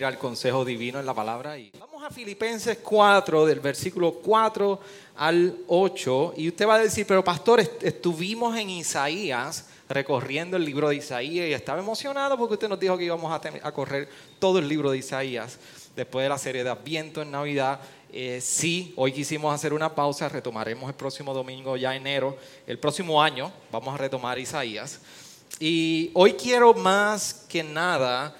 Ir al consejo divino en la palabra y vamos a Filipenses 4 del versículo 4 al 8 y usted va a decir, pero pastor, est- estuvimos en Isaías recorriendo el libro de Isaías y estaba emocionado porque usted nos dijo que íbamos a, a correr todo el libro de Isaías después de la serie de Adviento en Navidad. Eh, sí, hoy quisimos hacer una pausa, retomaremos el próximo domingo, ya enero, el próximo año vamos a retomar Isaías. Y hoy quiero más que nada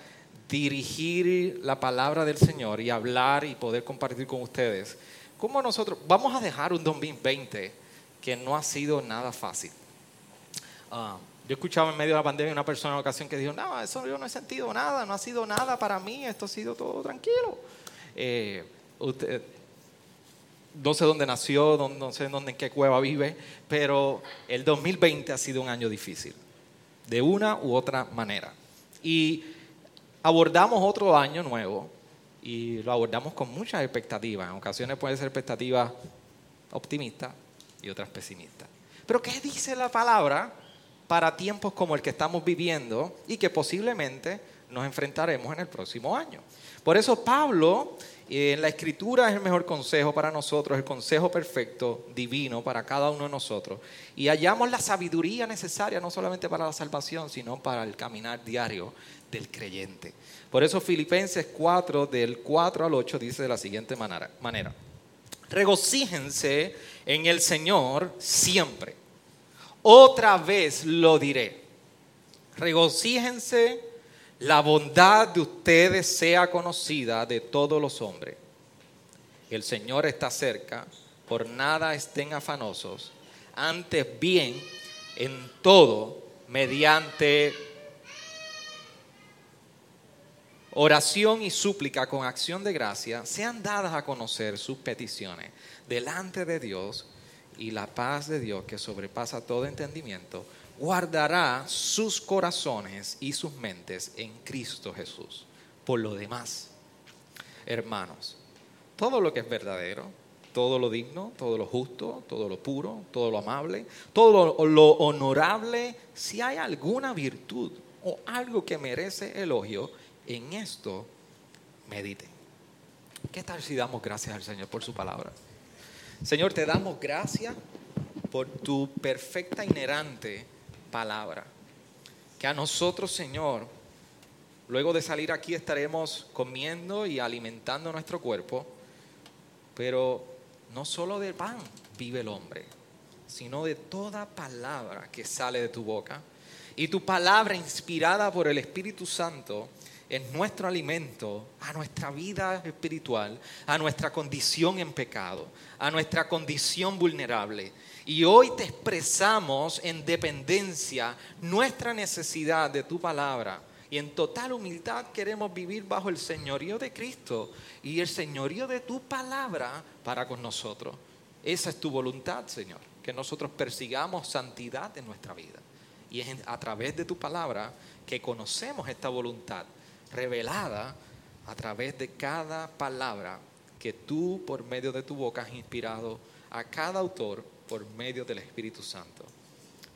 dirigir la palabra del Señor y hablar y poder compartir con ustedes cómo nosotros vamos a dejar un 2020 que no ha sido nada fácil. Ah, yo escuchaba en medio de la pandemia una persona en ocasión que dijo, no, eso yo no he sentido nada, no ha sido nada para mí, esto ha sido todo tranquilo. Eh, usted, no sé dónde nació, no sé dónde, en qué cueva vive, pero el 2020 ha sido un año difícil, de una u otra manera. Y abordamos otro año nuevo y lo abordamos con muchas expectativas. En ocasiones pueden ser expectativas optimistas y otras pesimistas. Pero ¿qué dice la palabra para tiempos como el que estamos viviendo y que posiblemente nos enfrentaremos en el próximo año? Por eso Pablo en la escritura es el mejor consejo para nosotros, el consejo perfecto, divino para cada uno de nosotros. Y hallamos la sabiduría necesaria no solamente para la salvación, sino para el caminar diario del creyente. Por eso Filipenses 4, del 4 al 8, dice de la siguiente manera. Regocíjense en el Señor siempre. Otra vez lo diré. Regocíjense, la bondad de ustedes sea conocida de todos los hombres. El Señor está cerca, por nada estén afanosos, antes bien en todo, mediante oración y súplica con acción de gracia, sean dadas a conocer sus peticiones delante de Dios y la paz de Dios que sobrepasa todo entendimiento, guardará sus corazones y sus mentes en Cristo Jesús. Por lo demás, hermanos, todo lo que es verdadero, todo lo digno, todo lo justo, todo lo puro, todo lo amable, todo lo, honorable, si hay alguna virtud o algo que merece elogio, en esto mediten. ¿Qué tal si damos gracias al Señor por su palabra? Señor, te damos gracias por tu perfecta inherente palabra. Que a nosotros, Señor, luego de salir aquí estaremos comiendo y alimentando nuestro cuerpo, pero no solo del pan vive el hombre, sino de toda palabra que sale de tu boca. Y tu palabra inspirada por el Espíritu Santo es nuestro alimento a nuestra vida espiritual, a nuestra condición en pecado, a nuestra condición vulnerable. Y hoy te expresamos en dependencia nuestra necesidad de tu palabra. Y en total humildad queremos vivir bajo el señorío de Cristo y el señorío de tu palabra para con nosotros. Esa es tu voluntad, Señor, que nosotros persigamos santidad en nuestra vida. Y es a través de tu palabra que conocemos esta voluntad revelada a través de cada palabra que tú por medio de tu boca has inspirado a cada autor por medio del Espíritu Santo.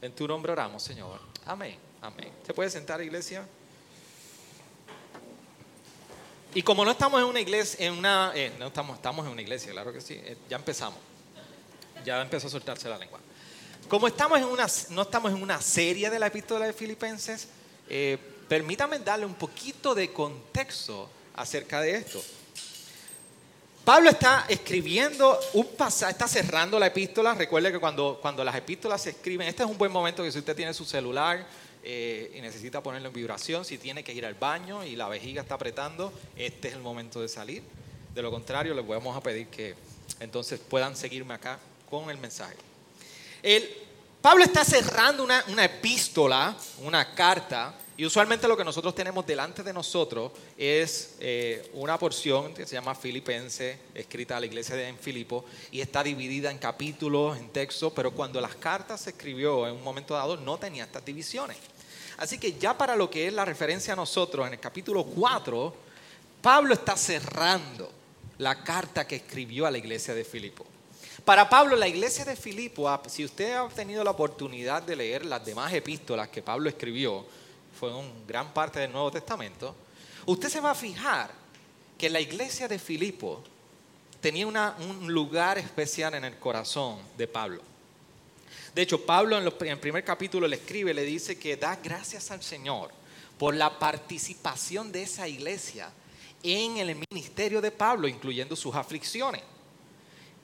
En tu nombre oramos, Señor. Amén. Amén. ¿Se puede sentar, iglesia? Y como no estamos en una iglesia, en una, eh, no estamos, estamos en una iglesia, claro que sí, eh, ya empezamos. Ya empezó a soltarse la lengua. Como estamos en una, no estamos en una serie de la epístola de Filipenses, eh, permítame darle un poquito de contexto acerca de esto. Pablo está escribiendo un pasaje, está cerrando la epístola. Recuerde que cuando, cuando las epístolas se escriben, este es un buen momento que si usted tiene su celular eh, y necesita ponerlo en vibración, si tiene que ir al baño y la vejiga está apretando, este es el momento de salir. De lo contrario, les vamos a pedir que entonces puedan seguirme acá con el mensaje. El, Pablo está cerrando una, una epístola, una carta, Y usualmente lo que nosotros tenemos delante de nosotros es eh, una porción que se llama Filipense, escrita a la iglesia de en Filipo, y está dividida en capítulos, en textos, pero cuando las cartas se escribió en un momento dado no tenía estas divisiones. Así que ya para lo que es la referencia a nosotros, en el capítulo 4, Pablo está cerrando la carta que escribió a la iglesia de Filipo. Para Pablo, la iglesia de Filipo, si usted ha tenido la oportunidad de leer las demás epístolas que Pablo escribió, fue en gran parte del Nuevo Testamento, usted se va a fijar que la iglesia de Filipo tenía un lugar especial en el corazón de Pablo. De hecho, Pablo en, el primer capítulo le escribe, le dice que da gracias al Señor por la participación de esa iglesia en el ministerio de Pablo, incluyendo sus aflicciones.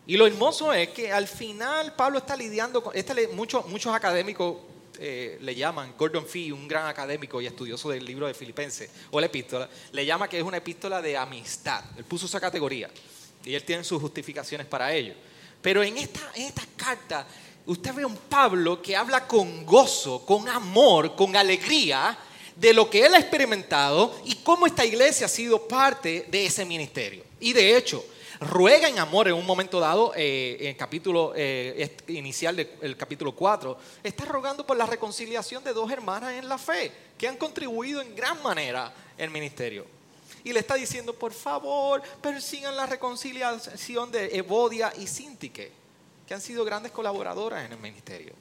Y lo hermoso es que al final Pablo está lidiando con, muchos, muchos académicos eh, le llaman, Gordon Fee, un gran académico y estudioso del libro de Filipenses, o la epístola, le llama que es una epístola de amistad. Él puso esa categoría y él tiene sus justificaciones para ello. Pero en esta, en esta carta, usted ve a un Pablo que habla con gozo, con amor, con alegría de lo que él ha experimentado y cómo esta iglesia ha sido parte de ese ministerio. Y de hecho, ruega en amor en un momento dado, eh, en el capítulo eh, inicial del capítulo 4, está rogando por la reconciliación de dos hermanas en la fe, que han contribuido en gran manera el ministerio. Y le está diciendo, por favor, persigan la reconciliación de Evodia y Sintique, que han sido grandes colaboradoras en el ministerio.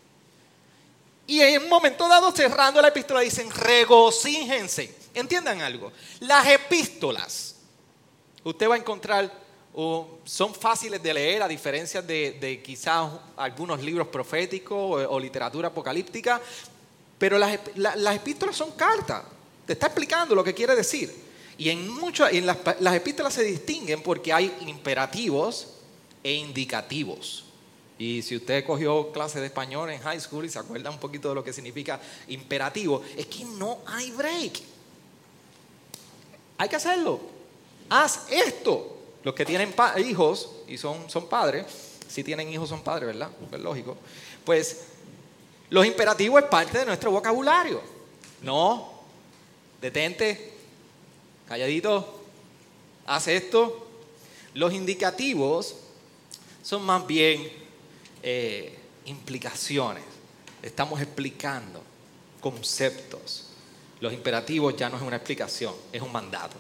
Y en un momento dado, cerrando la epístola, dicen, regocíjense. Entiendan algo, las epístolas, usted va a encontrar son fáciles de leer a diferencia de, quizás algunos libros proféticos o, literatura apocalíptica, pero las, epístolas son cartas, te está explicando lo que quiere decir. Y en, muchas, en las, las epístolas se distinguen porque hay imperativos e indicativos. Y si usted cogió clase de español en high school y se acuerda un poquito de lo que significa imperativo, es que no hay break. Hay que hacerlo. Haz esto. Los que tienen hijos y son, son padres, si tienen hijos son padres, ¿verdad? Es lógico. Pues los imperativos es parte de nuestro vocabulario. No, detente, calladito, haz esto. Los indicativos son más bien eh, implicaciones. Estamos explicando conceptos. Los imperativos ya no es una explicación, es un mandato.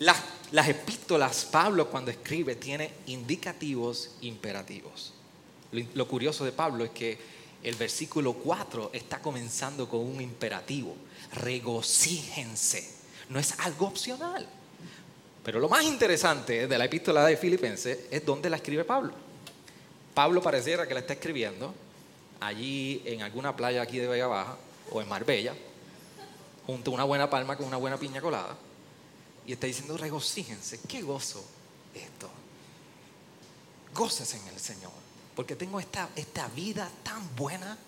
Las las epístolas, Pablo cuando escribe tiene indicativos imperativos. Lo, curioso de Pablo es que el versículo 4 está comenzando con un imperativo. Regocíjense. No es algo opcional. Pero lo más interesante de la epístola de Filipenses es dónde la escribe Pablo. Pablo pareciera que la está escribiendo allí en alguna playa aquí de Vega Baja o en Marbella, junto a una buena palma con una buena piña colada y está diciendo, regocíjense, qué gozo esto. Goces en el Señor, porque tengo esta, esta vida tan buena.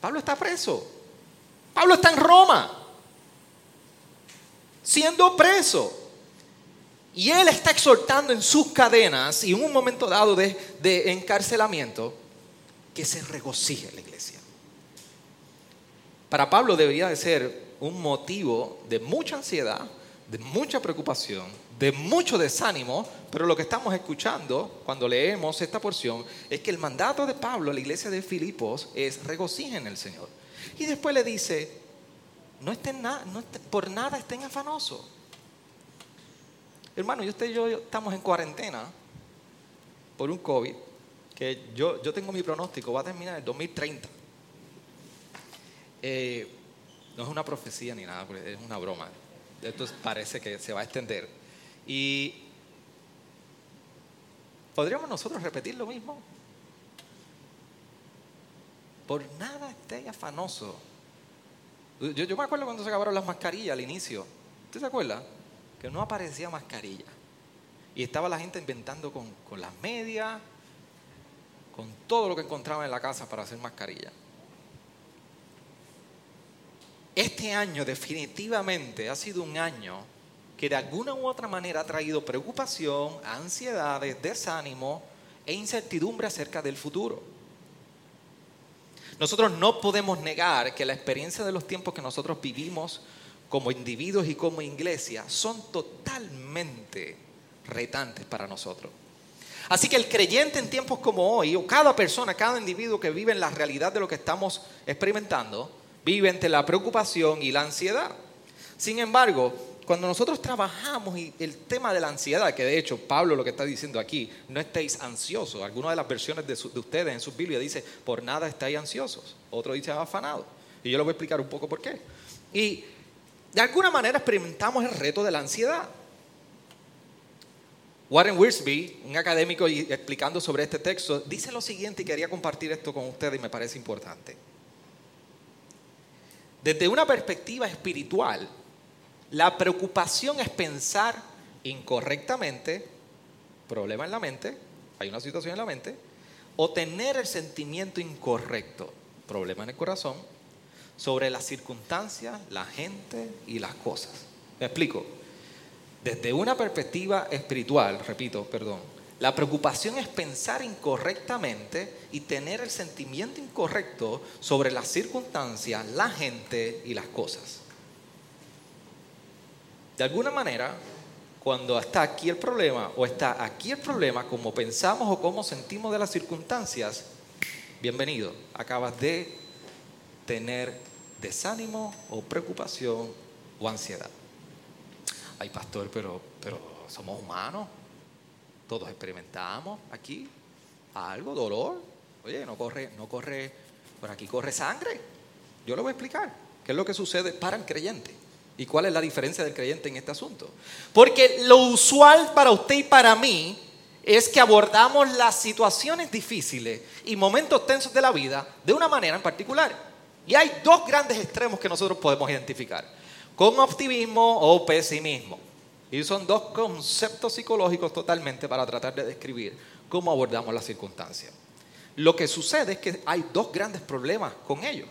Pablo está preso. Pablo está en Roma, siendo preso. Y él está exhortando en sus cadenas y en un momento dado de, de encarcelamiento que se regocije la iglesia. Para Pablo debería de ser un motivo de mucha ansiedad, de mucha preocupación, de mucho desánimo, pero lo que estamos escuchando cuando leemos esta porción es que el mandato de Pablo a la iglesia de Filipos es regocijen en el Señor. Y después le dice, no estén no por nada estén afanosos. Hermano, y usted y yo estamos en cuarentena por un COVID, que yo, yo tengo mi pronóstico, va a terminar en el 2030. Eh, no es una profecía ni nada, es una broma esto parece que se va a extender. Y podríamos nosotros repetir lo mismo. Por nada esté afanoso. Yo, me acuerdo cuando se acabaron las mascarillas al inicio. ¿Usted se acuerda? Que no aparecía mascarilla. Y estaba la gente inventando con, con las medias, con todo lo que encontraba en la casa para hacer mascarilla. Este año definitivamente ha sido un año que de alguna u otra manera ha traído preocupación, ansiedades, desánimo e incertidumbre acerca del futuro. Nosotros no podemos negar que la experiencia de los tiempos que nosotros vivimos como individuos y como iglesia son totalmente retantes para nosotros. Así que el creyente en tiempos como hoy, o cada persona, cada individuo que vive en la realidad de lo que estamos experimentando, vive entre la preocupación y la ansiedad. Sin embargo, cuando nosotros trabajamos el tema de la ansiedad, que de hecho Pablo lo que está diciendo aquí, no estéis ansiosos. Algunas de las versiones de, de ustedes en su Biblia dice, por nada estáis ansiosos. Otro dice afanado. Y yo les voy a explicar un poco por qué. Y de alguna manera experimentamos el reto de la ansiedad. Warren Wiersbe, un académico explicando sobre este texto, dice lo siguiente y quería compartir esto con ustedes y me parece importante. Desde una perspectiva espiritual, la preocupación es pensar incorrectamente, problema en la mente, hay una situación en la mente, o tener el sentimiento incorrecto, problema en el corazón, sobre las circunstancias, la gente y las cosas. Me explico. Desde una perspectiva espiritual, repito, perdón, la preocupación es pensar incorrectamente y tener el sentimiento incorrecto sobre las circunstancias, la gente y las cosas. De alguna manera, cuando está aquí el problema o está aquí el problema, como pensamos o como sentimos de las circunstancias, bienvenido, acabas de tener desánimo o preocupación o ansiedad ay pastor, pero, pero somos humanos, todos experimentamos aquí algo, dolor. Oye, no corre, no corre, por aquí corre sangre. Yo lo voy a explicar. ¿Qué es lo que sucede para el creyente? ¿Y cuál es la diferencia del creyente en este asunto? Porque lo usual para usted y para mí es que abordamos las situaciones difíciles y momentos tensos de la vida de una manera en particular. Y hay dos grandes extremos que nosotros podemos identificar con optimismo o pesimismo. Y son dos conceptos psicológicos totalmente para tratar de describir cómo abordamos las circunstancias. Lo que sucede es que hay dos grandes problemas con ellos.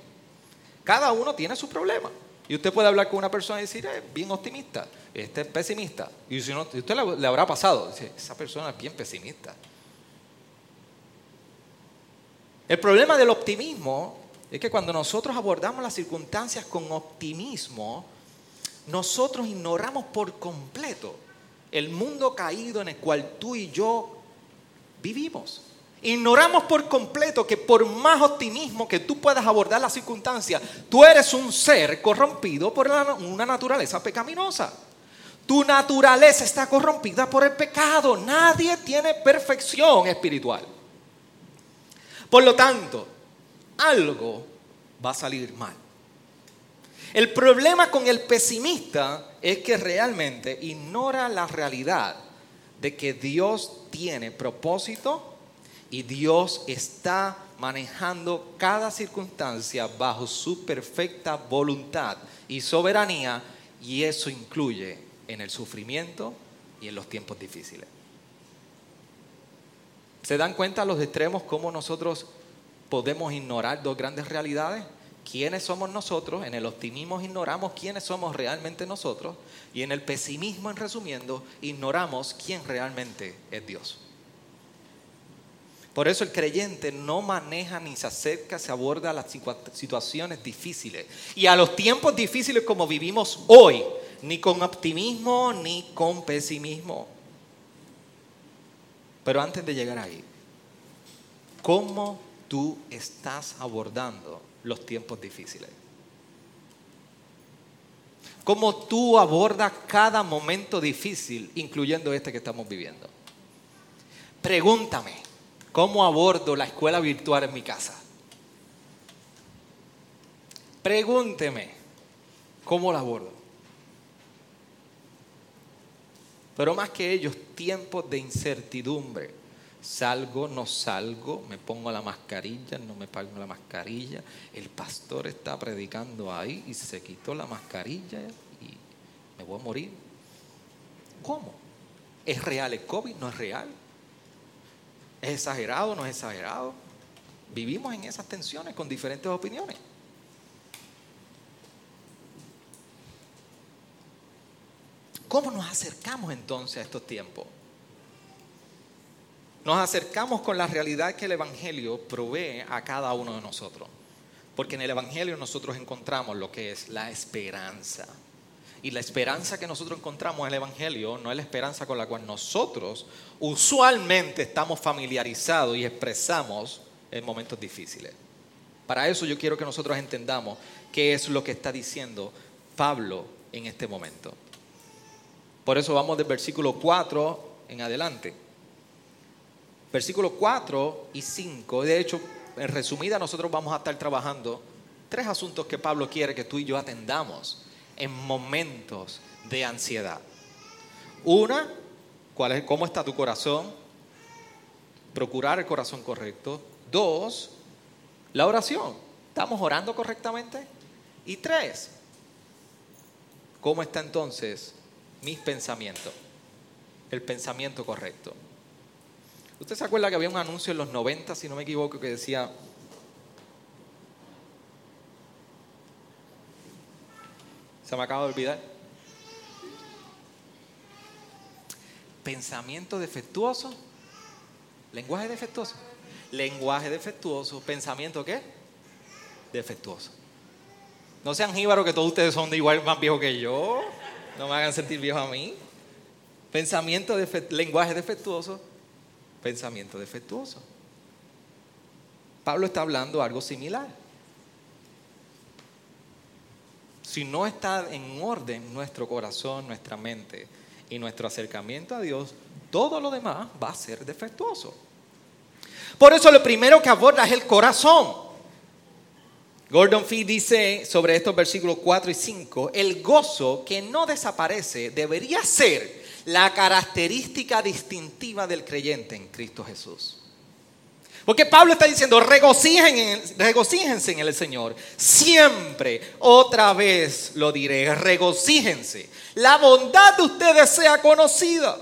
Cada uno tiene su problema. Y usted puede hablar con una persona y decir, es bien optimista, este es pesimista. Y si no, usted le, habrá pasado, esa persona es bien pesimista. El problema del optimismo es que cuando nosotros abordamos las circunstancias con optimismo, nosotros ignoramos por completo el mundo caído en el cual tú y yo vivimos. Ignoramos por completo que por más optimismo que tú puedas abordar la circunstancia, tú eres un ser corrompido por una naturaleza pecaminosa. Tu naturaleza está corrompida por el pecado. Nadie tiene perfección espiritual. Por lo tanto, algo va a salir mal. El problema con el pesimista es que realmente ignora la realidad de que Dios tiene propósito y Dios está manejando cada circunstancia bajo su perfecta voluntad y soberanía y eso incluye en el sufrimiento y en los tiempos difíciles. ¿Se dan cuenta los extremos cómo nosotros podemos ignorar dos grandes realidades? Quiénes somos nosotros, en el optimismo ignoramos quiénes somos realmente nosotros y en el pesimismo, en resumiendo, ignoramos quién realmente es Dios. Por eso el creyente no maneja ni se acerca, se aborda a las situaciones difíciles y a los tiempos difíciles como vivimos hoy, ni con optimismo ni con pesimismo. Pero antes de llegar ahí, ¿cómo tú estás abordando los tiempos difíciles. ¿Cómo tú abordas cada momento difícil, incluyendo este que estamos viviendo? Pregúntame, ¿cómo abordo la escuela virtual en mi casa? Pregúnteme, ¿cómo la abordo? Pero más que ellos, tiempos de incertidumbre, Salgo, no salgo, me pongo la mascarilla, no me pongo la mascarilla. El pastor está predicando ahí y se quitó la mascarilla y me voy a morir. ¿Cómo? ¿Es real el COVID? ¿No es real? ¿Es exagerado? ¿No es exagerado? Vivimos en esas tensiones con diferentes opiniones. ¿Cómo nos acercamos entonces a estos tiempos? Nos acercamos con la realidad que el Evangelio provee a cada uno de nosotros. Porque en el Evangelio nosotros encontramos lo que es la esperanza. Y la esperanza que nosotros encontramos en el Evangelio no es la esperanza con la cual nosotros usualmente estamos familiarizados y expresamos en momentos difíciles. Para eso yo quiero que nosotros entendamos qué es lo que está diciendo Pablo en este momento. Por eso vamos del versículo 4 en adelante. Versículos 4 y 5. De hecho, en resumida, nosotros vamos a estar trabajando tres asuntos que Pablo quiere que tú y yo atendamos en momentos de ansiedad. Una, ¿cuál es, ¿cómo está tu corazón? Procurar el corazón correcto. Dos, la oración. ¿Estamos orando correctamente? Y tres, ¿cómo está entonces mis pensamientos? El pensamiento correcto. ¿Usted se acuerda que había un anuncio en los 90, si no me equivoco, que decía, se me acaba de olvidar, pensamiento defectuoso, lenguaje defectuoso, lenguaje defectuoso, pensamiento qué? Defectuoso. No sean jíbaros que todos ustedes son de igual más viejos que yo, no me hagan sentir viejo a mí. Pensamiento, lenguaje defectuoso, pensamiento defectuoso. Pablo está hablando algo similar. Si no está en orden nuestro corazón, nuestra mente y nuestro acercamiento a Dios, todo lo demás va a ser defectuoso. Por eso lo primero que aborda es el corazón. Gordon Fee dice sobre estos versículos 4 y 5, el gozo que no desaparece debería ser la característica distintiva del creyente en Cristo Jesús. Porque Pablo está diciendo, regocíjense en el Señor. Siempre, otra vez lo diré, regocíjense. La bondad de ustedes sea conocida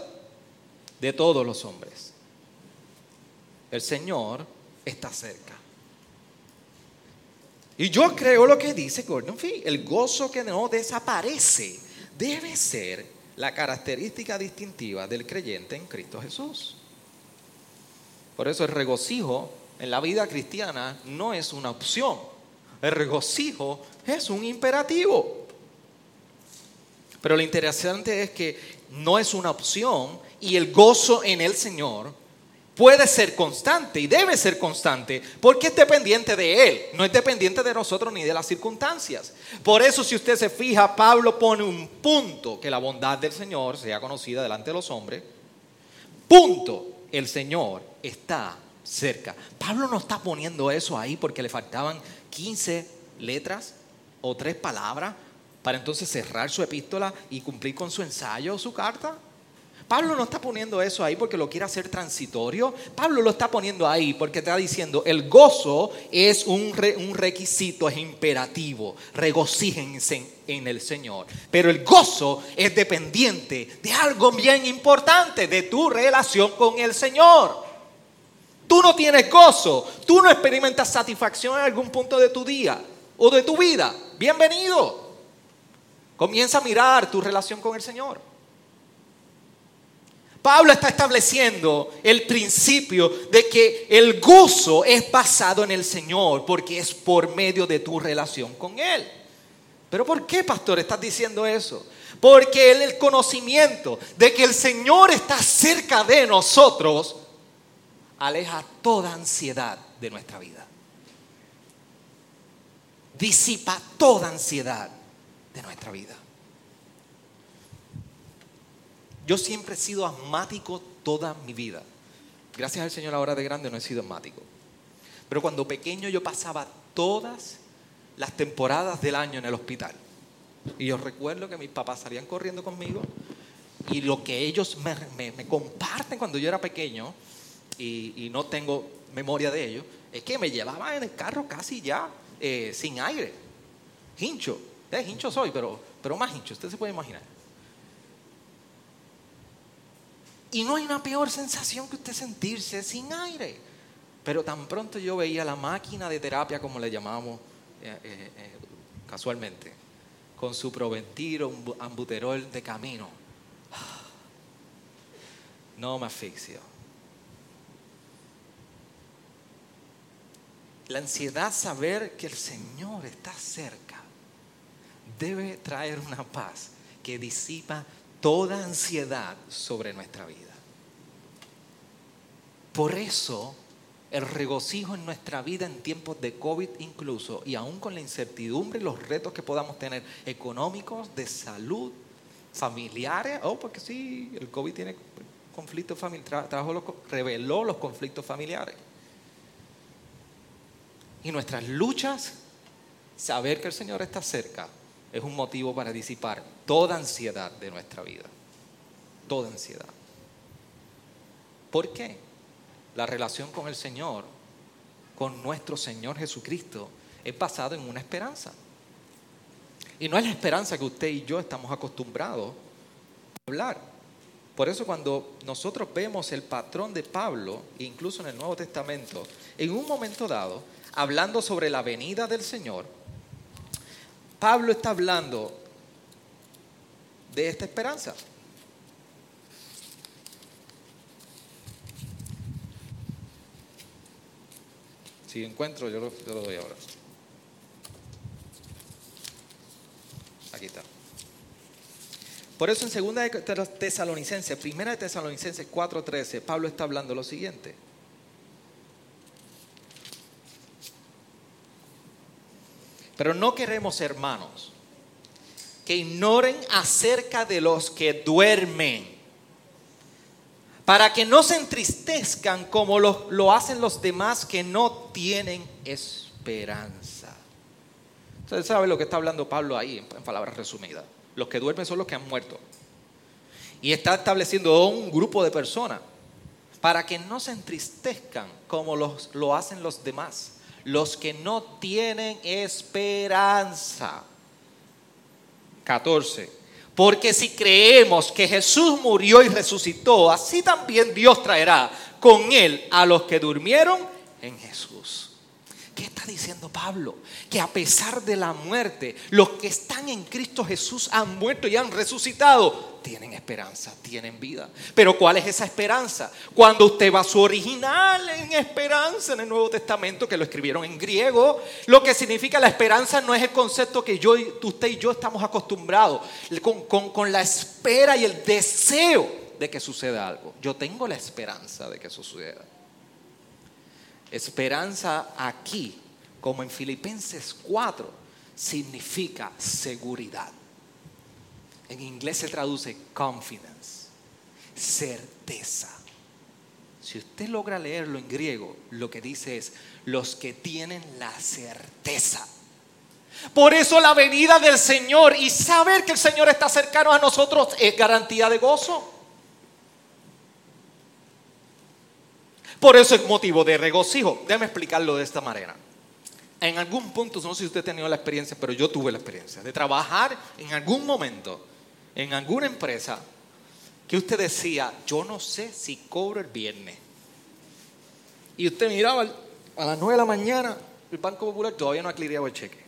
de todos los hombres. El Señor está cerca. Y yo creo lo que dice Gordon Fee, el gozo que no desaparece debe ser la característica distintiva del creyente en Cristo Jesús. Por eso el regocijo en la vida cristiana no es una opción. El regocijo es un imperativo. Pero lo interesante es que no es una opción y el gozo en el Señor puede ser constante y debe ser constante porque es dependiente de Él, no es dependiente de nosotros ni de las circunstancias. Por eso si usted se fija, Pablo pone un punto, que la bondad del Señor sea conocida delante de los hombres. Punto, el Señor está cerca. Pablo no está poniendo eso ahí porque le faltaban 15 letras o tres palabras para entonces cerrar su epístola y cumplir con su ensayo o su carta. Pablo no está poniendo eso ahí porque lo quiere hacer transitorio. Pablo lo está poniendo ahí porque está diciendo, el gozo es un, requisito, es imperativo. Regocíjense en el Señor. Pero el gozo es dependiente de algo bien importante, de tu relación con el Señor. Tú no tienes gozo, tú no experimentas satisfacción en algún punto de tu día o de tu vida. Bienvenido. Comienza a mirar tu relación con el Señor. Pablo está estableciendo el principio de que el gozo es basado en el Señor porque es por medio de tu relación con Él. Pero ¿por qué, pastor, estás diciendo eso? Porque el conocimiento de que el Señor está cerca de nosotros aleja toda ansiedad de nuestra vida. Disipa toda ansiedad de nuestra vida. Yo siempre he sido asmático toda mi vida. Gracias al Señor ahora de grande no he sido asmático. Pero cuando pequeño yo pasaba todas las temporadas del año en el hospital. Y yo recuerdo que mis papás salían corriendo conmigo y lo que ellos me, comparten cuando yo era pequeño y, no tengo memoria de ello, es que me llevaban en el carro casi ya eh, sin aire. Hincho. Eh, hincho soy, pero, pero más hincho, usted se puede imaginar. Y no hay una peor sensación que usted sentirse sin aire. Pero tan pronto yo veía la máquina de terapia, como le llamamos eh, eh, eh, casualmente, con su proventiro, un ambuterol de camino, no me asfixio. La ansiedad, saber que el Señor está cerca, debe traer una paz que disipa toda ansiedad sobre nuestra vida. Por eso, el regocijo en nuestra vida en tiempos de COVID incluso, y aún con la incertidumbre y los retos que podamos tener económicos, de salud, familiares, oh, porque sí, el COVID tiene conflictos familiares, reveló los conflictos familiares. Y nuestras luchas, saber que el Señor está cerca, es un motivo para disipar toda ansiedad de nuestra vida. Toda ansiedad. ¿Por qué? La relación con el Señor, con nuestro Señor Jesucristo, es basada en una esperanza. Y no es la esperanza que usted y yo estamos acostumbrados a hablar. Por eso cuando nosotros vemos el patrón de Pablo, incluso en el Nuevo Testamento, en un momento dado, hablando sobre la venida del Señor, Pablo está hablando de esta esperanza. Si encuentro, yo lo, doy ahora. Aquí está. Por eso en segunda de Tesalonicenses, primera de Tesalonicenses 4:13, Pablo está hablando lo siguiente. Pero no queremos, hermanos, que ignoren acerca de los que duermen, para que no se entristezcan como lo, lo hacen los demás que no tienen esperanza. Ustedes saben lo que está hablando Pablo ahí, en palabras resumidas. Los que duermen son los que han muerto. Y está estableciendo un grupo de personas para que no se entristezcan como los, lo hacen los demás los que no tienen esperanza. 14. Porque si creemos que Jesús murió y resucitó, así también Dios traerá con él a los que durmieron en Jesús. ¿Qué está diciendo Pablo? Que a pesar de la muerte, los que están en Cristo Jesús han muerto y han resucitado tienen esperanza, tienen vida. Pero ¿cuál es esa esperanza? Cuando usted va a su original en esperanza en el Nuevo Testamento, que lo escribieron en griego, lo que significa la esperanza no es el concepto que yo, usted y yo estamos acostumbrados, con, con la espera y el deseo de que suceda algo. Yo tengo la esperanza de que suceda. Esperanza aquí, como en Filipenses 4, significa seguridad. En inglés se traduce confidence, certeza. Si usted logra leerlo en griego, lo que dice es los que tienen la certeza. Por eso la venida del Señor y saber que el Señor está cercano a nosotros es garantía de gozo. Por eso es motivo de regocijo. Déjame explicarlo de esta manera. En algún punto, no sé si usted ha tenido la experiencia, pero yo tuve la experiencia de trabajar en algún momento en alguna empresa que usted decía, yo no sé si cobro el viernes. Y usted miraba a las 9 de la mañana, el Banco Popular todavía no ha el cheque.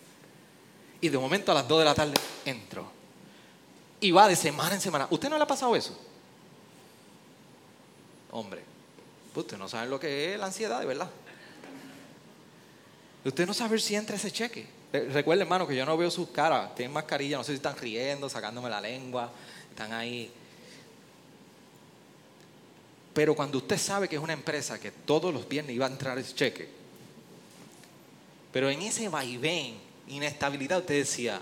Y de momento a las 2 de la tarde entró. Y va de semana en semana. ¿Usted no le ha pasado eso? Hombre, usted no sabe lo que es la ansiedad, verdad. Usted no sabe si entra ese cheque. Recuerden, hermano, que yo no veo sus caras. Tienen mascarilla, no sé si están riendo, sacándome la lengua. Están ahí. Pero cuando usted sabe que es una empresa que todos los viernes iba a entrar ese cheque, pero en ese vaivén, inestabilidad, usted decía,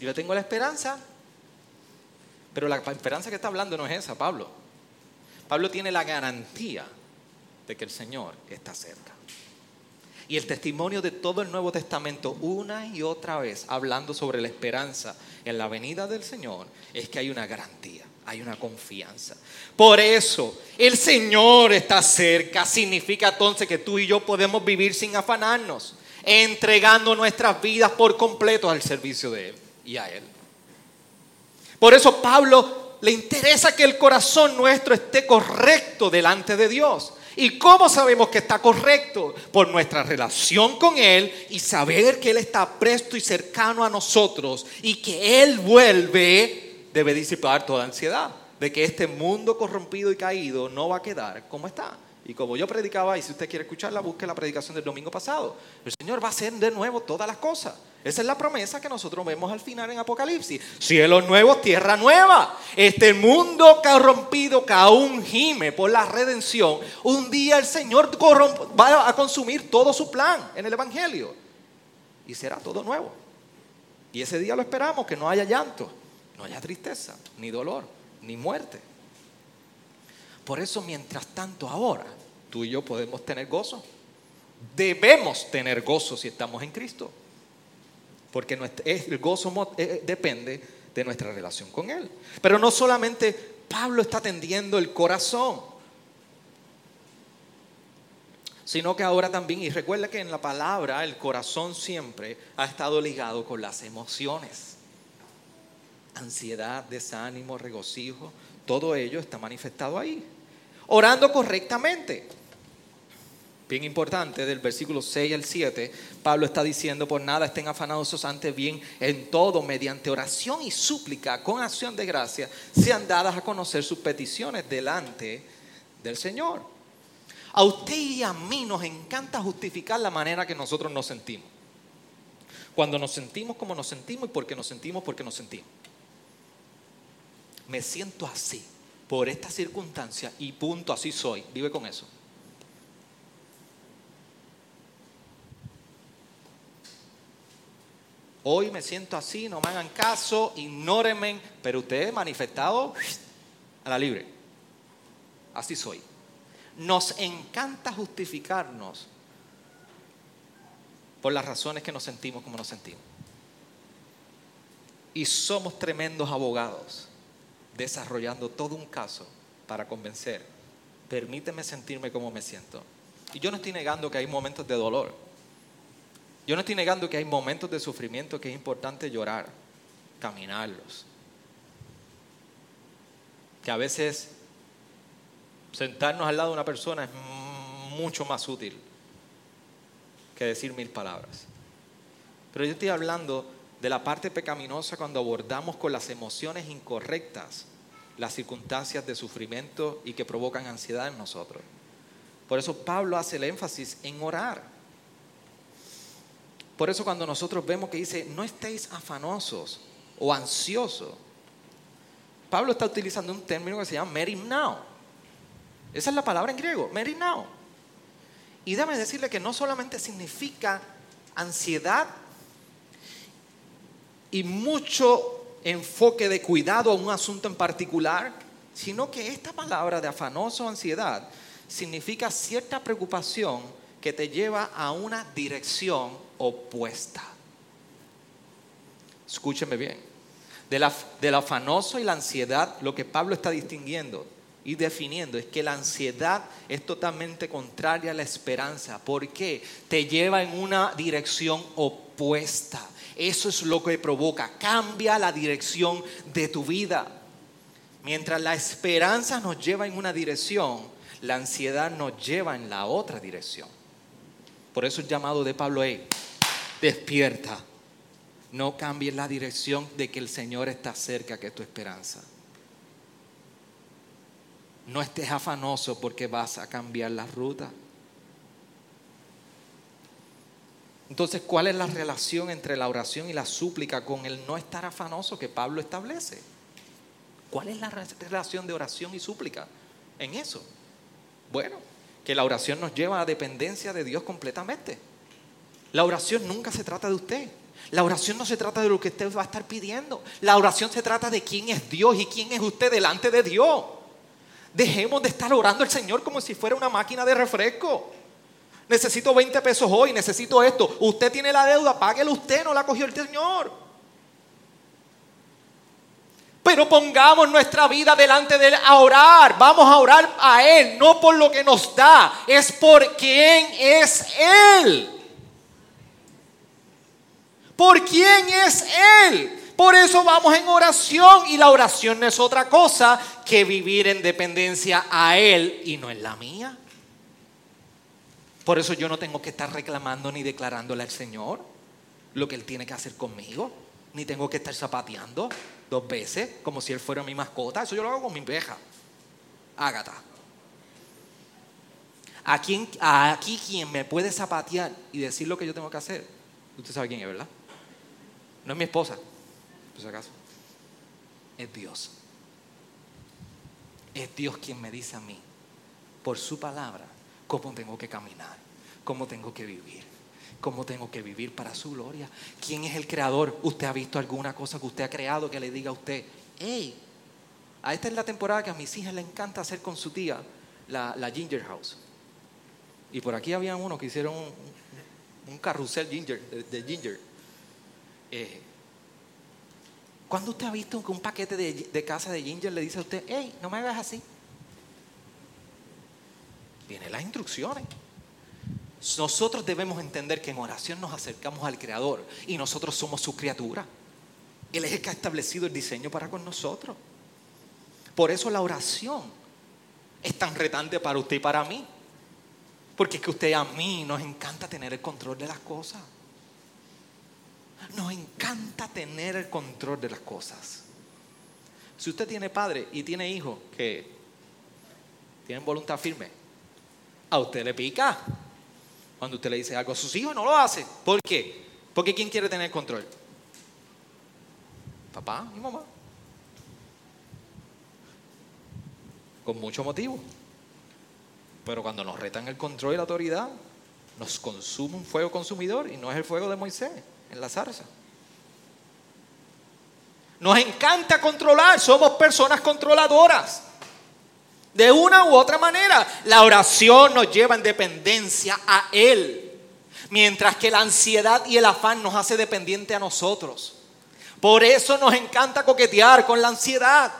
yo tengo la esperanza, pero la esperanza que está hablando no es esa, Pablo. Pablo tiene la garantía de que el Señor está cerca. Y el testimonio de todo el Nuevo Testamento, una y otra vez, hablando sobre la esperanza en la venida del Señor, es que hay una garantía, hay una confianza. Por eso, el Señor está cerca, significa entonces que tú y yo podemos vivir sin afanarnos, entregando nuestras vidas por completo al servicio de Él y a Él. Por eso Pablo le interesa que el corazón nuestro esté correcto delante de Dios. ¿Y cómo sabemos que está correcto? Por nuestra relación con Él y saber que Él está presto y cercano a nosotros y que Él vuelve, debe disipar toda ansiedad de que este mundo corrompido y caído no va a quedar como está. Y como yo predicaba, y si usted quiere escucharla, busque la predicación del domingo pasado. El Señor va a hacer de nuevo todas las cosas. Esa es la promesa que nosotros vemos al final en Apocalipsis. Cielos nuevos, tierra nueva. Este mundo corrompido que aún gime por la redención, un día el Señor va a consumir todo su plan en el Evangelio. Y será todo nuevo. Y ese día lo esperamos, que no haya llanto, no haya tristeza, ni dolor, ni muerte. Por eso, mientras tanto, ahora tú y yo podemos tener gozo. Debemos tener gozo si estamos en Cristo. Porque el gozo eh, depende de nuestra relación con Él. Pero no solamente Pablo está atendiendo el corazón, sino que ahora también, y recuerda que en la palabra el corazón siempre ha estado ligado con las emociones. Ansiedad, desánimo, regocijo, todo ello está manifestado ahí orando correctamente. Bien importante, del versículo 6 al 7, Pablo está diciendo, por nada estén afanosos ante bien en todo, mediante oración y súplica, con acción de gracia, sean dadas a conocer sus peticiones delante del Señor. A usted y a mí nos encanta justificar la manera que nosotros nos sentimos. Cuando nos sentimos como nos sentimos y porque nos sentimos porque nos sentimos. Me siento así por esta circunstancia y punto, así soy. Vive con eso. Hoy me siento así, no me hagan caso, ignórenme, pero ustedes manifestado a la libre. Así soy. Nos encanta justificarnos por las razones que nos sentimos como nos sentimos. Y somos tremendos abogados desarrollando todo un caso para convencer. Permíteme sentirme como me siento. Y yo no estoy negando que hay momentos de dolor. Yo no estoy negando que hay momentos de sufrimiento que es importante llorar, caminarlos. Que a veces sentarnos al lado de una persona es mucho más útil que decir mil palabras. Pero yo estoy hablando de la parte pecaminosa cuando abordamos con las emociones incorrectas las circunstancias de sufrimiento y que provocan ansiedad en nosotros. Por eso Pablo hace el énfasis en orar. Por eso cuando nosotros vemos que dice, no estéis afanosos o ansiosos, Pablo está utilizando un término que se llama merimnao. Esa es la palabra en griego, merimnao. Y déjame decirle que no solamente significa ansiedad y mucho enfoque de cuidado a un asunto en particular, sino que esta palabra de afanoso ansiedad significa cierta preocupación que te lleva a una dirección opuesta. Escúcheme bien. del afanoso y la ansiedad, lo que Pablo está distinguiendo y definiendo es que la ansiedad es totalmente contraria a la esperanza. ¿Por qué? Te lleva en una dirección opuesta. Eso es lo que provoca. Cambia la dirección de tu vida. Mientras la esperanza nos lleva en una dirección, la ansiedad nos lleva en la otra dirección. Por eso el llamado de Pablo es, despierta. No cambies la dirección de que el Señor está cerca que tu esperanza. No estés afanoso porque vas a cambiar la ruta. Entonces, ¿cuál es la relación entre la oración y la súplica con el no estar afanoso que Pablo establece? ¿Cuál es la relación de oración y súplica en eso? Bueno, que la oración nos lleva a dependencia de Dios completamente. La oración nunca se trata de usted. La oración no se trata de lo que usted va a estar pidiendo. La oración se trata de quién es Dios y quién es usted delante de Dios. Dejemos de estar orando al Señor como si fuera una máquina de refresco necesito 20 pesos hoy, necesito esto. Usted tiene la deuda, páguelo usted, no la cogió el Señor. Pero pongamos nuestra vida delante de Él a orar. Vamos a orar a Él, no por lo que nos da, es por quién es Él. ¿Por quién es Él? Por eso vamos en oración y la oración no es otra cosa que vivir en dependencia a Él y no en la mía. Por eso yo no tengo que estar reclamando ni declarándole al Señor lo que Él tiene que hacer conmigo. Ni tengo que estar zapateando dos veces como si Él fuera mi mascota. Eso yo lo hago con mi vieja. Ágata. Aquí, aquí quien me puede zapatear y decir lo que yo tengo que hacer, usted sabe quién es, ¿verdad? No es mi esposa, por si acaso. Es Dios. Es Dios quien me dice a mí, por su palabra, cómo tengo que caminar, cómo tengo que vivir, cómo tengo que vivir para su gloria. ¿Quién es el creador? ¿Usted ha visto alguna cosa que usted ha creado que le diga a usted, hey, a esta es la temporada que a mis hijas le encanta hacer con su tía la, Ginger House? Y por aquí había uno que hicieron un, carrusel ginger, de, Ginger. Eh, ¿Cuándo usted ha visto que un paquete de, de, casa de Ginger le dice a usted, hey, no me hagas así? Vienen las instrucciones. Nosotros debemos entender que en oración nos acercamos al Creador y nosotros somos su criatura. Él es el que ha establecido el diseño para con nosotros. Por eso la oración es tan retante para usted y para mí. Porque es que usted a mí nos encanta tener el control de las cosas. Nos encanta tener el control de las cosas. Si usted tiene padre y tiene hijos que tienen voluntad firme, a usted le pica cuando usted le dice algo a sus hijos, no lo hace. ¿Por qué? Porque ¿quién quiere tener control? Papá y mamá. Con mucho motivo. Pero cuando nos retan el control y la autoridad, nos consume un fuego consumidor y no es el fuego de Moisés en la zarza. Nos encanta controlar, somos personas controladoras. De una u otra manera, la oración nos lleva en dependencia a Él, mientras que la ansiedad y el afán nos hace dependiente a nosotros. Por eso nos encanta coquetear con la ansiedad,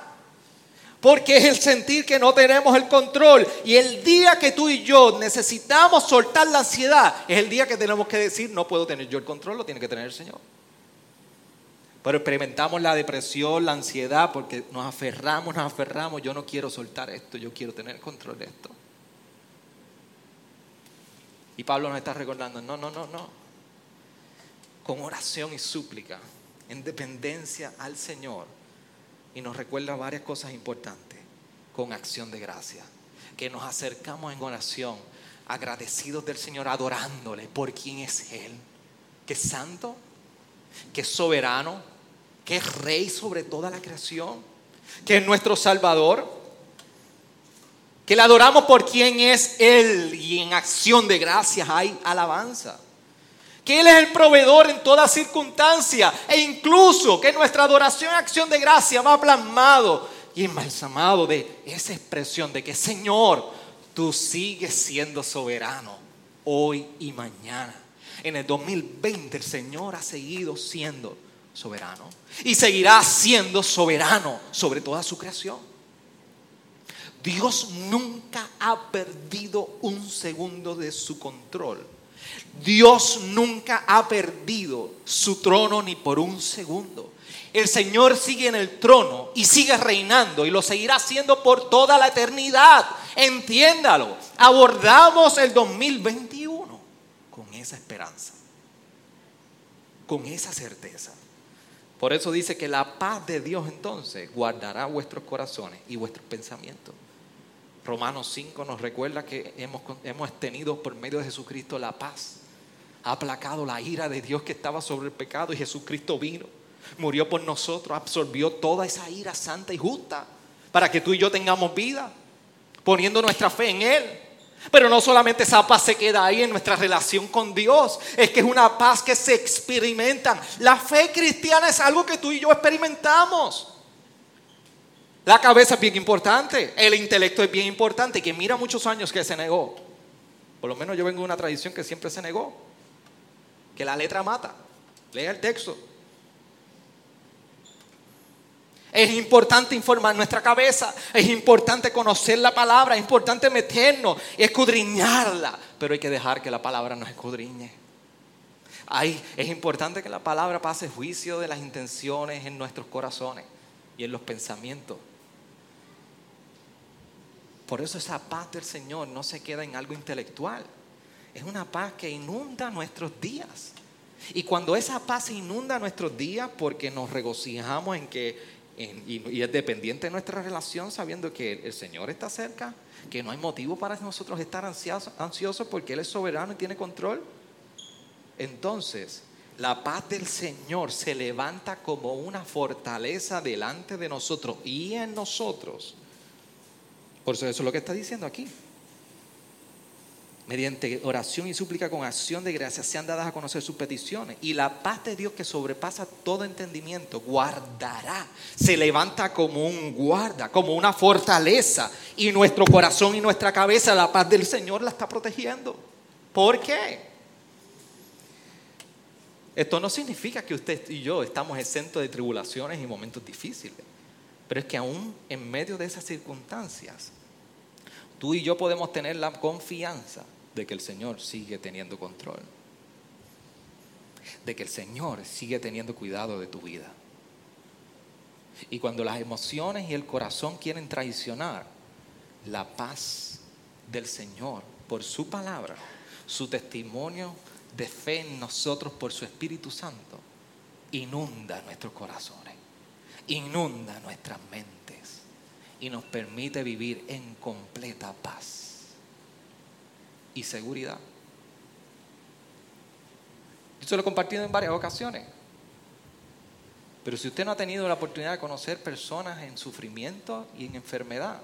porque es el sentir que no tenemos el control. Y el día que tú y yo necesitamos soltar la ansiedad, es el día que tenemos que decir, no puedo tener yo el control, lo tiene que tener el Señor. Pero experimentamos la depresión, la ansiedad, porque nos aferramos, nos aferramos. Yo no quiero soltar esto, yo quiero tener control de esto. Y Pablo nos está recordando, no, no, no, no. Con oración y súplica, en dependencia al Señor. Y nos recuerda varias cosas importantes, con acción de gracia. Que nos acercamos en oración, agradecidos del Señor, adorándole por quién es Él. Que es santo, que es soberano, que es rey sobre toda la creación, que es nuestro Salvador, que le adoramos por quien es Él y en acción de gracias hay alabanza. Que Él es el proveedor en toda circunstancia e incluso que nuestra adoración y acción de gracia va plasmado y embalsamado de esa expresión de que Señor, tú sigues siendo soberano hoy y mañana. En el 2020 el Señor ha seguido siendo soberano y seguirá siendo soberano sobre toda su creación. Dios nunca ha perdido un segundo de su control. Dios nunca ha perdido su trono ni por un segundo. El Señor sigue en el trono y sigue reinando y lo seguirá haciendo por toda la eternidad. Entiéndalo. Abordamos el 2021 con esa esperanza, con esa certeza. Por eso dice que la paz de Dios entonces guardará vuestros corazones y vuestros pensamientos. Romanos 5 nos recuerda que hemos, hemos tenido por medio de Jesucristo la paz. Ha aplacado la ira de Dios que estaba sobre el pecado y Jesucristo vino, murió por nosotros, absorbió toda esa ira santa y justa para que tú y yo tengamos vida, poniendo nuestra fe en Él. Pero no solamente esa paz se queda ahí en nuestra relación con Dios, es que es una paz que se experimenta. La fe cristiana es algo que tú y yo experimentamos. La cabeza es bien importante, el intelecto es bien importante, que mira muchos años que se negó. Por lo menos yo vengo de una tradición que siempre se negó, que la letra mata. Lea el texto. Es importante informar nuestra cabeza, es importante conocer la palabra, es importante meternos y escudriñarla, pero hay que dejar que la palabra nos escudriñe. es importante que la palabra pase juicio de las intenciones en nuestros corazones y en los pensamientos. Por eso esa paz del Señor no se queda en algo intelectual, es una paz que inunda nuestros días. Y cuando esa paz inunda nuestros días, porque nos regocijamos en que y, es dependiente de nuestra relación sabiendo que el Señor está cerca, que no hay motivo para nosotros estar ansiosos, ansiosos porque Él es soberano y tiene control. Entonces, la paz del Señor se levanta como una fortaleza delante de nosotros y en nosotros. Por eso eso es lo que está diciendo aquí mediante oración y súplica con acción de gracia, sean dadas a conocer sus peticiones. Y la paz de Dios que sobrepasa todo entendimiento, guardará, se levanta como un guarda, como una fortaleza. Y nuestro corazón y nuestra cabeza, la paz del Señor la está protegiendo. ¿Por qué? Esto no significa que usted y yo estamos exentos de tribulaciones y momentos difíciles. Pero es que aún en medio de esas circunstancias, tú y yo podemos tener la confianza de que el Señor sigue teniendo control, de que el Señor sigue teniendo cuidado de tu vida. Y cuando las emociones y el corazón quieren traicionar, la paz del Señor por su palabra, su testimonio de fe en nosotros por su Espíritu Santo, inunda nuestros corazones, inunda nuestras mentes y nos permite vivir en completa paz y seguridad. Yo se lo he compartido en varias ocasiones. Pero si usted no ha tenido la oportunidad de conocer personas en sufrimiento y en enfermedad,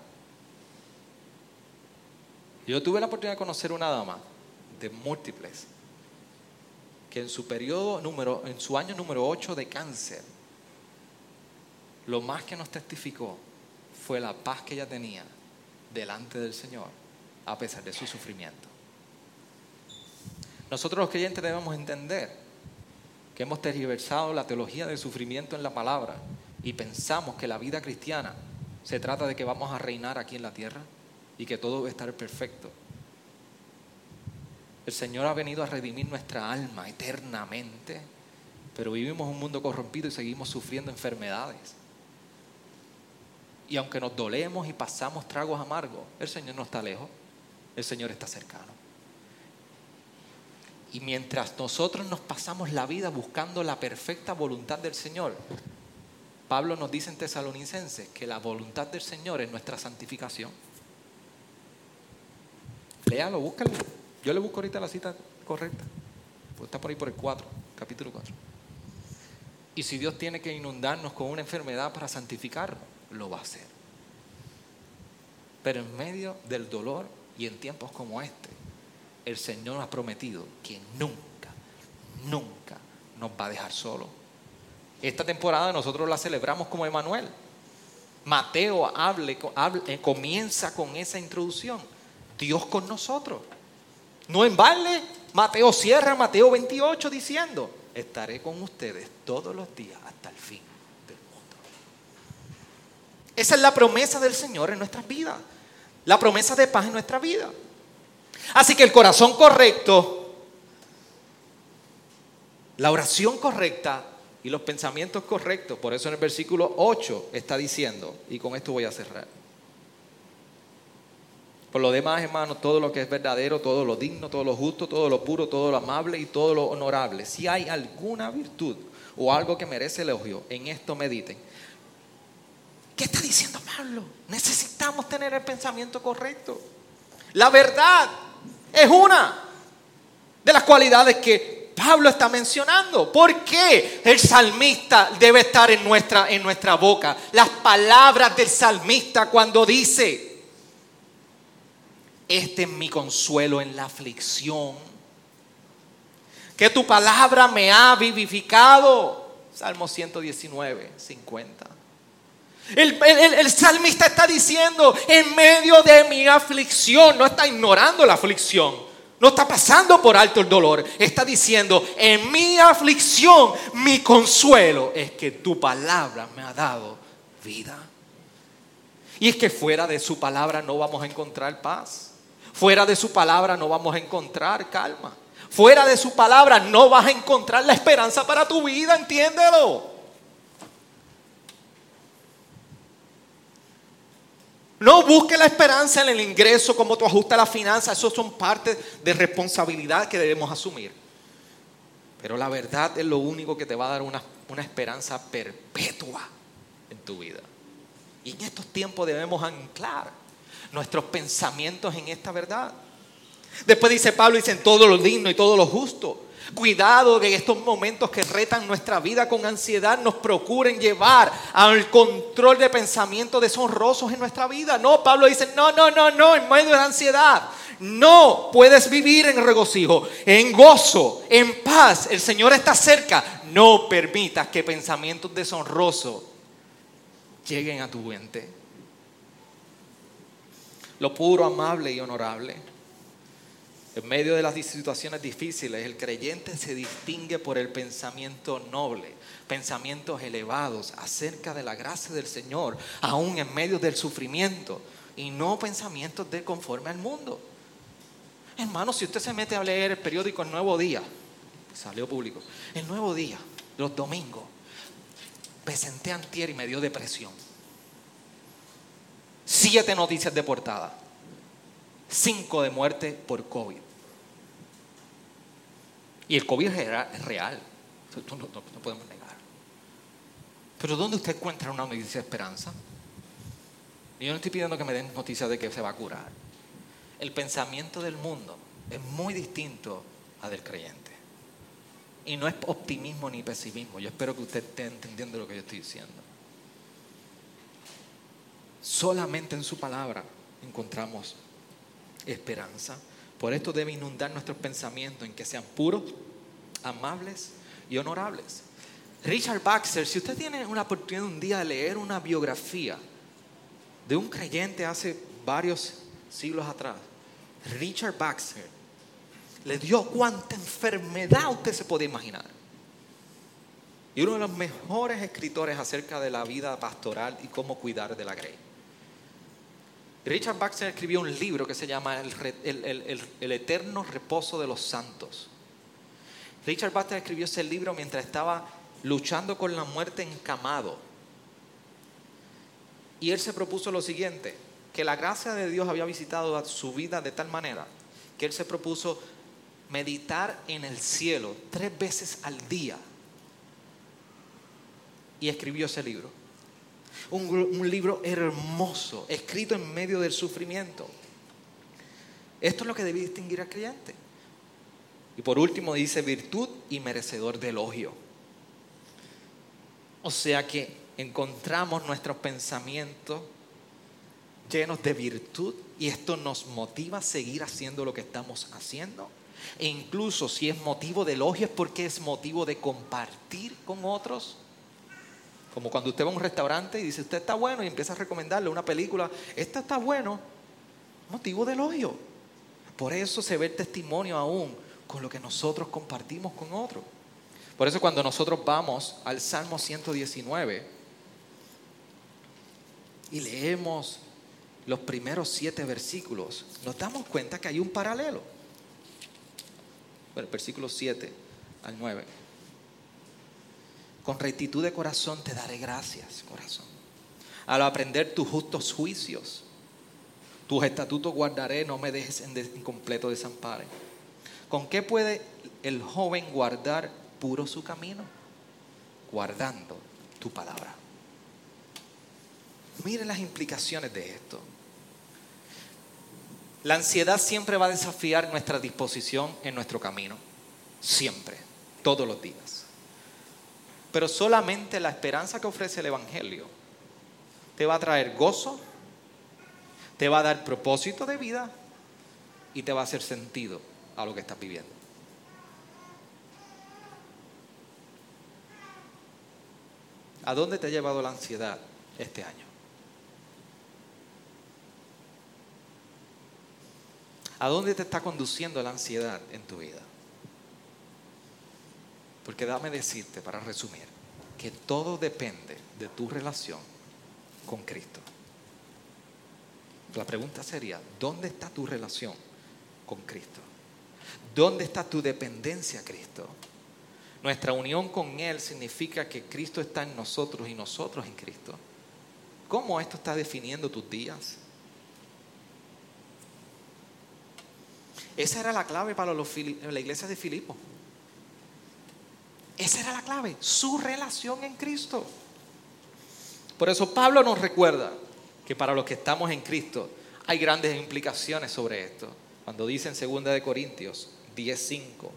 yo tuve la oportunidad de conocer una dama de múltiples que en su periodo número, en su año número 8 de cáncer, lo más que nos testificó fue la paz que ella tenía delante del Señor, a pesar de su sufrimiento. Nosotros los creyentes debemos entender que hemos tergiversado la teología del sufrimiento en la palabra y pensamos que la vida cristiana se trata de que vamos a reinar aquí en la tierra y que todo va a estar perfecto. El Señor ha venido a redimir nuestra alma eternamente, pero vivimos un mundo corrompido y seguimos sufriendo enfermedades. Y aunque nos dolemos y pasamos tragos amargos, el Señor no está lejos, el Señor está cercano. Y mientras nosotros nos pasamos la vida buscando la perfecta voluntad del Señor, Pablo nos dice en Tesalonicenses que la voluntad del Señor es nuestra santificación. Léalo, búscalo. Yo le busco ahorita la cita correcta. Pues está por ahí por el 4, capítulo 4. Y si Dios tiene que inundarnos con una enfermedad para santificarnos, lo va a hacer. Pero en medio del dolor y en tiempos como este, el Señor ha prometido que nunca, nunca nos va a dejar solo. Esta temporada nosotros la celebramos como Emanuel. Mateo hable, eh, comienza con esa introducción. Dios con nosotros. No en balde, Mateo cierra Mateo 28 diciendo, estaré con ustedes todos los días hasta el fin del mundo. Esa es la promesa del Señor en nuestras vidas. La promesa de paz en nuestra vida. Así que el corazón correcto, la oración correcta y los pensamientos correctos, por eso en el versículo 8 está diciendo, y con esto voy a cerrar. Por lo demás, hermanos, todo lo que es verdadero, todo lo digno, todo lo justo, todo lo puro, todo lo amable y todo lo honorable. Si hay alguna virtud o algo que merece elogio, en esto mediten. ¿Qué está diciendo Pablo? Necesitamos tener el pensamiento correcto. La verdad es una de las cualidades que Pablo está mencionando. ¿Por qué el salmista debe estar en nuestra, en nuestra boca? Las palabras del salmista cuando dice, este es mi consuelo en la aflicción, que tu palabra me ha vivificado. Salmo 119, 50. El, salmista está diciendo, en medio de mi aflicción, no está ignorando la aflicción, no está pasando por alto el dolor, está diciendo, en mi aflicción, mi consuelo es que tu palabra me ha dado vida. Y es que fuera de su palabra no vamos a encontrar paz, fuera de su palabra no vamos a encontrar calma, fuera de su palabra no vas a encontrar la esperanza para tu vida, entiéndelo. No busque la esperanza en el ingreso, como tú ajustas la finanza. Eso son parte de responsabilidad que debemos asumir. Pero la verdad es lo único que te va a dar una, una esperanza perpetua. en tu vida. Y en estos tiempos debemos anclar nuestros pensamientos en esta verdad. Después dice Pablo, dice en todo lo digno y todo lo justo. Cuidado que estos momentos que retan nuestra vida con ansiedad nos procuren llevar al control de pensamientos deshonrosos en nuestra vida. No, Pablo dice, no, no, no, no, en medio de la ansiedad. No puedes vivir en regocijo, en gozo, en paz. El Señor está cerca. No permitas que pensamientos deshonrosos lleguen a tu mente. Lo puro, amable y honorable en medio de las situaciones difíciles, el creyente se distingue por el pensamiento noble, pensamientos elevados acerca de la gracia del Señor, aún en medio del sufrimiento, y no pensamientos de conforme al mundo. Hermano, si usted se mete a leer el periódico El Nuevo Día, salió público, El Nuevo Día, los domingos, presenté antier y me dio depresión. Siete noticias de portada, cinco de muerte por COVID. Y el COVID es real, no, no, podemos negar. Pero ¿dónde usted encuentra una noticia de esperanza? yo no estoy pidiendo que me den noticias de que se va a curar. El pensamiento del mundo es muy distinto al del creyente. Y no es optimismo ni pesimismo. Yo espero que usted esté entendiendo lo que yo estoy diciendo. Solamente en su palabra encontramos esperanza. Por esto debe inundar nuestros pensamientos en que sean puros, amables y honorables. Richard Baxter, si usted tiene una oportunidad un día de leer una biografía de un creyente hace varios siglos atrás, Richard Baxter le dio cuánta enfermedad usted se puede imaginar. Y uno de los mejores escritores acerca de la vida pastoral y cómo cuidar de la grey. Richard Baxter escribió un libro que se llama el, Eterno Reposo de los Santos. Richard Baxter escribió ese libro mientras estaba luchando con la muerte encamado. Y él se propuso lo siguiente, que la gracia de Dios había visitado su vida de tal manera que él se propuso meditar en el cielo tres veces al día. Y escribió ese libro un, libro hermoso, escrito en medio del sufrimiento. Esto es lo que debe distinguir al creyente. Y por último dice virtud y merecedor de elogio. O sea que encontramos nuestros pensamientos llenos de virtud y esto nos motiva a seguir haciendo lo que estamos haciendo. E incluso si es motivo de elogio es porque es motivo de compartir con otros. Como cuando usted va a un restaurante y dice, usted está bueno y empieza a recomendarle una película, esta está bueno, motivo de elogio. Por eso se ve el testimonio aún con lo que nosotros compartimos con otros. Por eso cuando nosotros vamos al Salmo 119 y leemos los primeros siete versículos, nos damos cuenta que hay un paralelo. Bueno, versículo 7 al 9. Con rectitud de corazón te daré gracias, corazón. Al aprender tus justos juicios, tus estatutos guardaré, no me dejes en incompleto desamparo. ¿Con qué puede el joven guardar puro su camino? Guardando tu palabra. Miren las implicaciones de esto. La ansiedad siempre va a desafiar nuestra disposición en nuestro camino. Siempre, todos los días. Pero solamente la esperanza que ofrece el Evangelio te va a traer gozo, te va a dar propósito de vida y te va a hacer sentido a lo que estás viviendo. ¿A dónde te ha llevado la ansiedad este año? ¿A dónde te está conduciendo la ansiedad en tu vida? Porque dame decirte, para resumir, que todo depende de tu relación con Cristo. La pregunta sería, ¿dónde está tu relación con Cristo? ¿Dónde está tu dependencia a Cristo? Nuestra unión con Él significa que Cristo está en nosotros y nosotros en Cristo. ¿Cómo esto está definiendo tus días? Esa era la clave para la iglesia de Filipo. Esa era la clave, su relación en Cristo. Por eso Pablo nos recuerda que para los que estamos en Cristo hay grandes implicaciones sobre esto. Cuando dice en 2 de Corintios 10:5,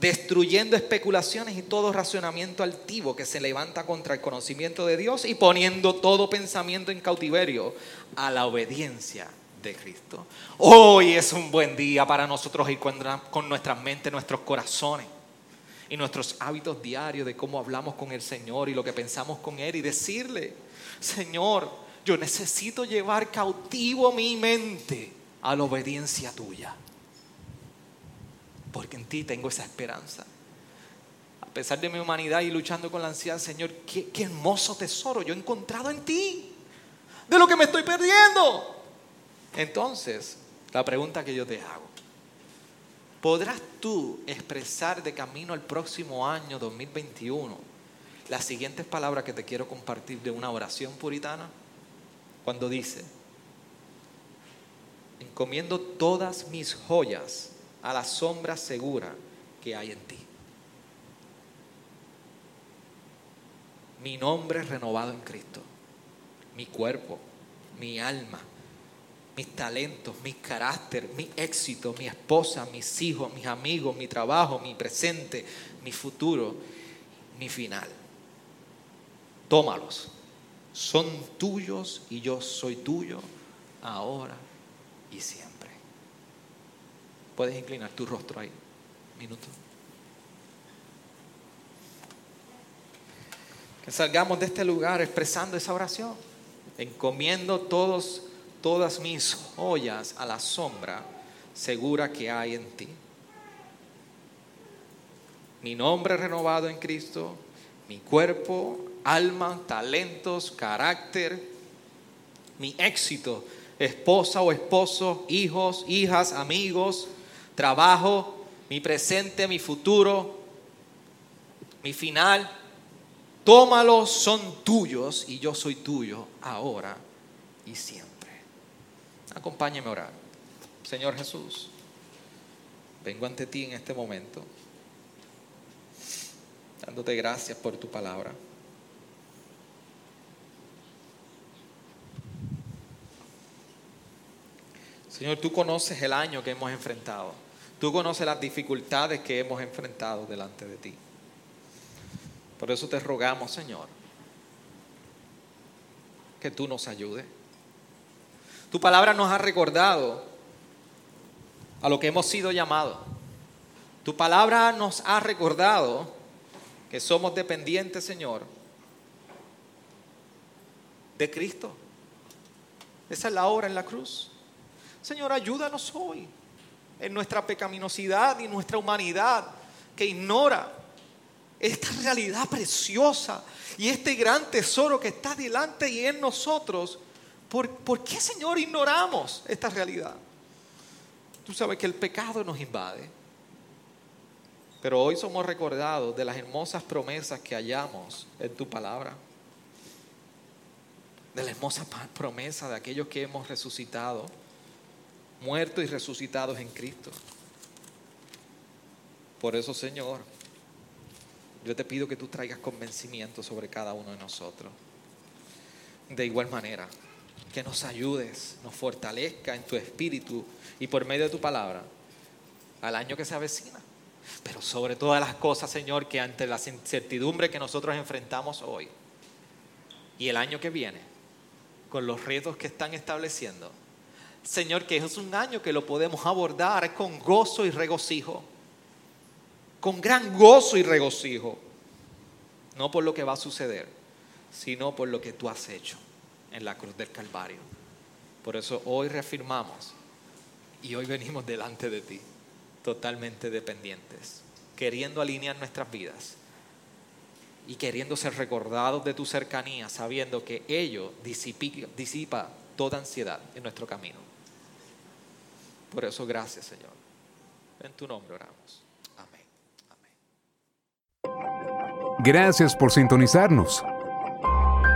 destruyendo especulaciones y todo racionamiento altivo que se levanta contra el conocimiento de Dios y poniendo todo pensamiento en cautiverio a la obediencia de Cristo. Hoy es un buen día para nosotros ir con nuestras mentes, nuestros corazones y nuestros hábitos diarios de cómo hablamos con el Señor y lo que pensamos con Él y decirle, Señor, yo necesito llevar cautivo mi mente a la obediencia tuya. Porque en ti tengo esa esperanza. A pesar de mi humanidad y luchando con la ansiedad, Señor, qué, qué hermoso tesoro yo he encontrado en ti. De lo que me estoy perdiendo. Entonces, la pregunta que yo te hago, ¿podrás tú expresar de camino al próximo año 2021 las siguientes palabras que te quiero compartir de una oración puritana? Cuando dice, encomiendo todas mis joyas a la sombra segura que hay en ti. Mi nombre renovado en Cristo, mi cuerpo, mi alma, mis talentos, mi carácter, mi éxito, mi esposa, mis hijos, mis amigos, mi trabajo, mi presente, mi futuro, mi final. Tómalos. Son tuyos y yo soy tuyo ahora y siempre. Puedes inclinar tu rostro ahí. Minuto. Que salgamos de este lugar expresando esa oración, encomiendo todos todas mis joyas a la sombra segura que hay en ti. Mi nombre renovado en Cristo, mi cuerpo, alma, talentos, carácter, mi éxito, esposa o esposo, hijos, hijas, amigos, trabajo, mi presente, mi futuro, mi final. Tómalos, son tuyos y yo soy tuyo ahora y siempre. Acompáñeme a orar. Señor Jesús, vengo ante ti en este momento, dándote gracias por tu palabra. Señor, tú conoces el año que hemos enfrentado. Tú conoces las dificultades que hemos enfrentado delante de ti. Por eso te rogamos, Señor, que tú nos ayudes tu palabra nos ha recordado a lo que hemos sido llamados. Tu palabra nos ha recordado que somos dependientes, Señor, de Cristo. Esa es la obra en la cruz. Señor, ayúdanos hoy en nuestra pecaminosidad y nuestra humanidad que ignora esta realidad preciosa y este gran tesoro que está delante y en nosotros ¿Por, qué, Señor, ignoramos esta realidad? Tú sabes que el pecado nos invade. Pero hoy somos recordados de las hermosas promesas que hallamos en tu palabra. De la hermosa promesa de aquellos que hemos resucitado, muertos y resucitados en Cristo. Por eso, Señor, yo te pido que tú traigas convencimiento sobre cada uno de nosotros. De igual manera, que nos ayudes, nos fortalezca en tu espíritu y por medio de tu palabra al año que se avecina. Pero sobre todas las cosas, Señor, que ante la incertidumbre que nosotros enfrentamos hoy y el año que viene, con los retos que están estableciendo, Señor, que es un año que lo podemos abordar con gozo y regocijo, con gran gozo y regocijo, no por lo que va a suceder, sino por lo que tú has hecho en la cruz del Calvario. Por eso hoy reafirmamos y hoy venimos delante de ti, totalmente dependientes, queriendo alinear nuestras vidas y queriendo ser recordados de tu cercanía, sabiendo que ello disipa, toda ansiedad en nuestro camino. Por eso gracias Señor. En tu nombre oramos. Amén. Amén. Gracias por sintonizarnos.